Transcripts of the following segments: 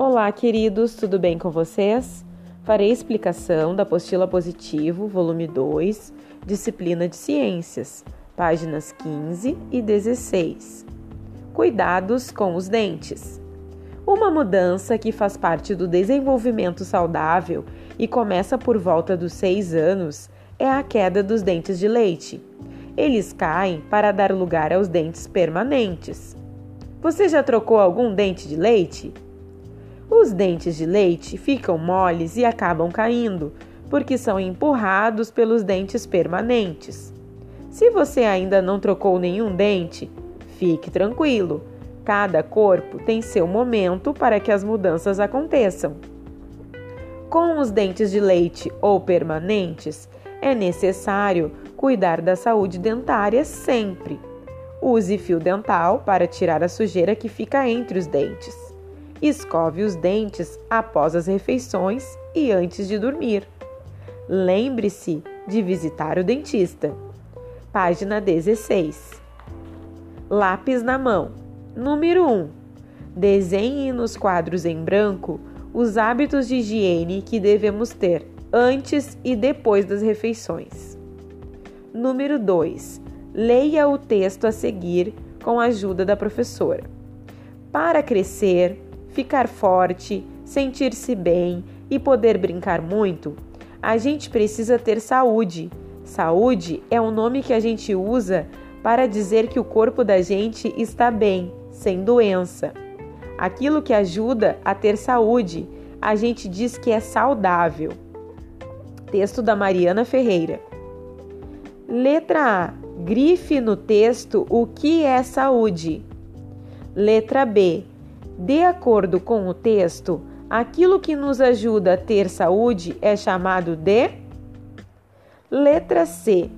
Olá, queridos, tudo bem com vocês? Farei explicação da apostila positivo, volume 2, disciplina de ciências, páginas 15 e 16. Cuidados com os dentes. Uma mudança que faz parte do desenvolvimento saudável e começa por volta dos 6 anos é a queda dos dentes de leite. Eles caem para dar lugar aos dentes permanentes. Você já trocou algum dente de leite? Os dentes de leite ficam moles e acabam caindo, porque são empurrados pelos dentes permanentes. Se você ainda não trocou nenhum dente, fique tranquilo. Cada corpo tem seu momento para que as mudanças aconteçam. Com os dentes de leite ou permanentes, é necessário cuidar da saúde dentária sempre. Use fio dental para tirar a sujeira que fica entre os dentes. Escove os dentes após as refeições e antes de dormir. Lembre-se de visitar o dentista. Página 16. Lápis na mão. Número 1. Desenhe nos quadros em branco os hábitos de higiene que devemos ter antes e depois das refeições. Número 2. Leia o texto a seguir com a ajuda da professora. Para crescer, ficar forte, sentir-se bem e poder brincar muito, a gente precisa ter saúde. Saúde é um nome que a gente usa para dizer que o corpo da gente está bem, sem doença. Aquilo que ajuda a ter saúde, a gente diz que é saudável. Texto da Mariana Ferreira. Letra A. Grife no texto o que é saúde. Letra B. De acordo com o texto, aquilo que nos ajuda a ter saúde é chamado de. Letra C.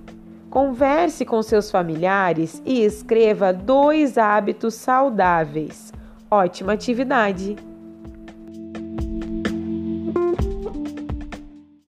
Converse com seus familiares e escreva dois hábitos saudáveis. Ótima atividade!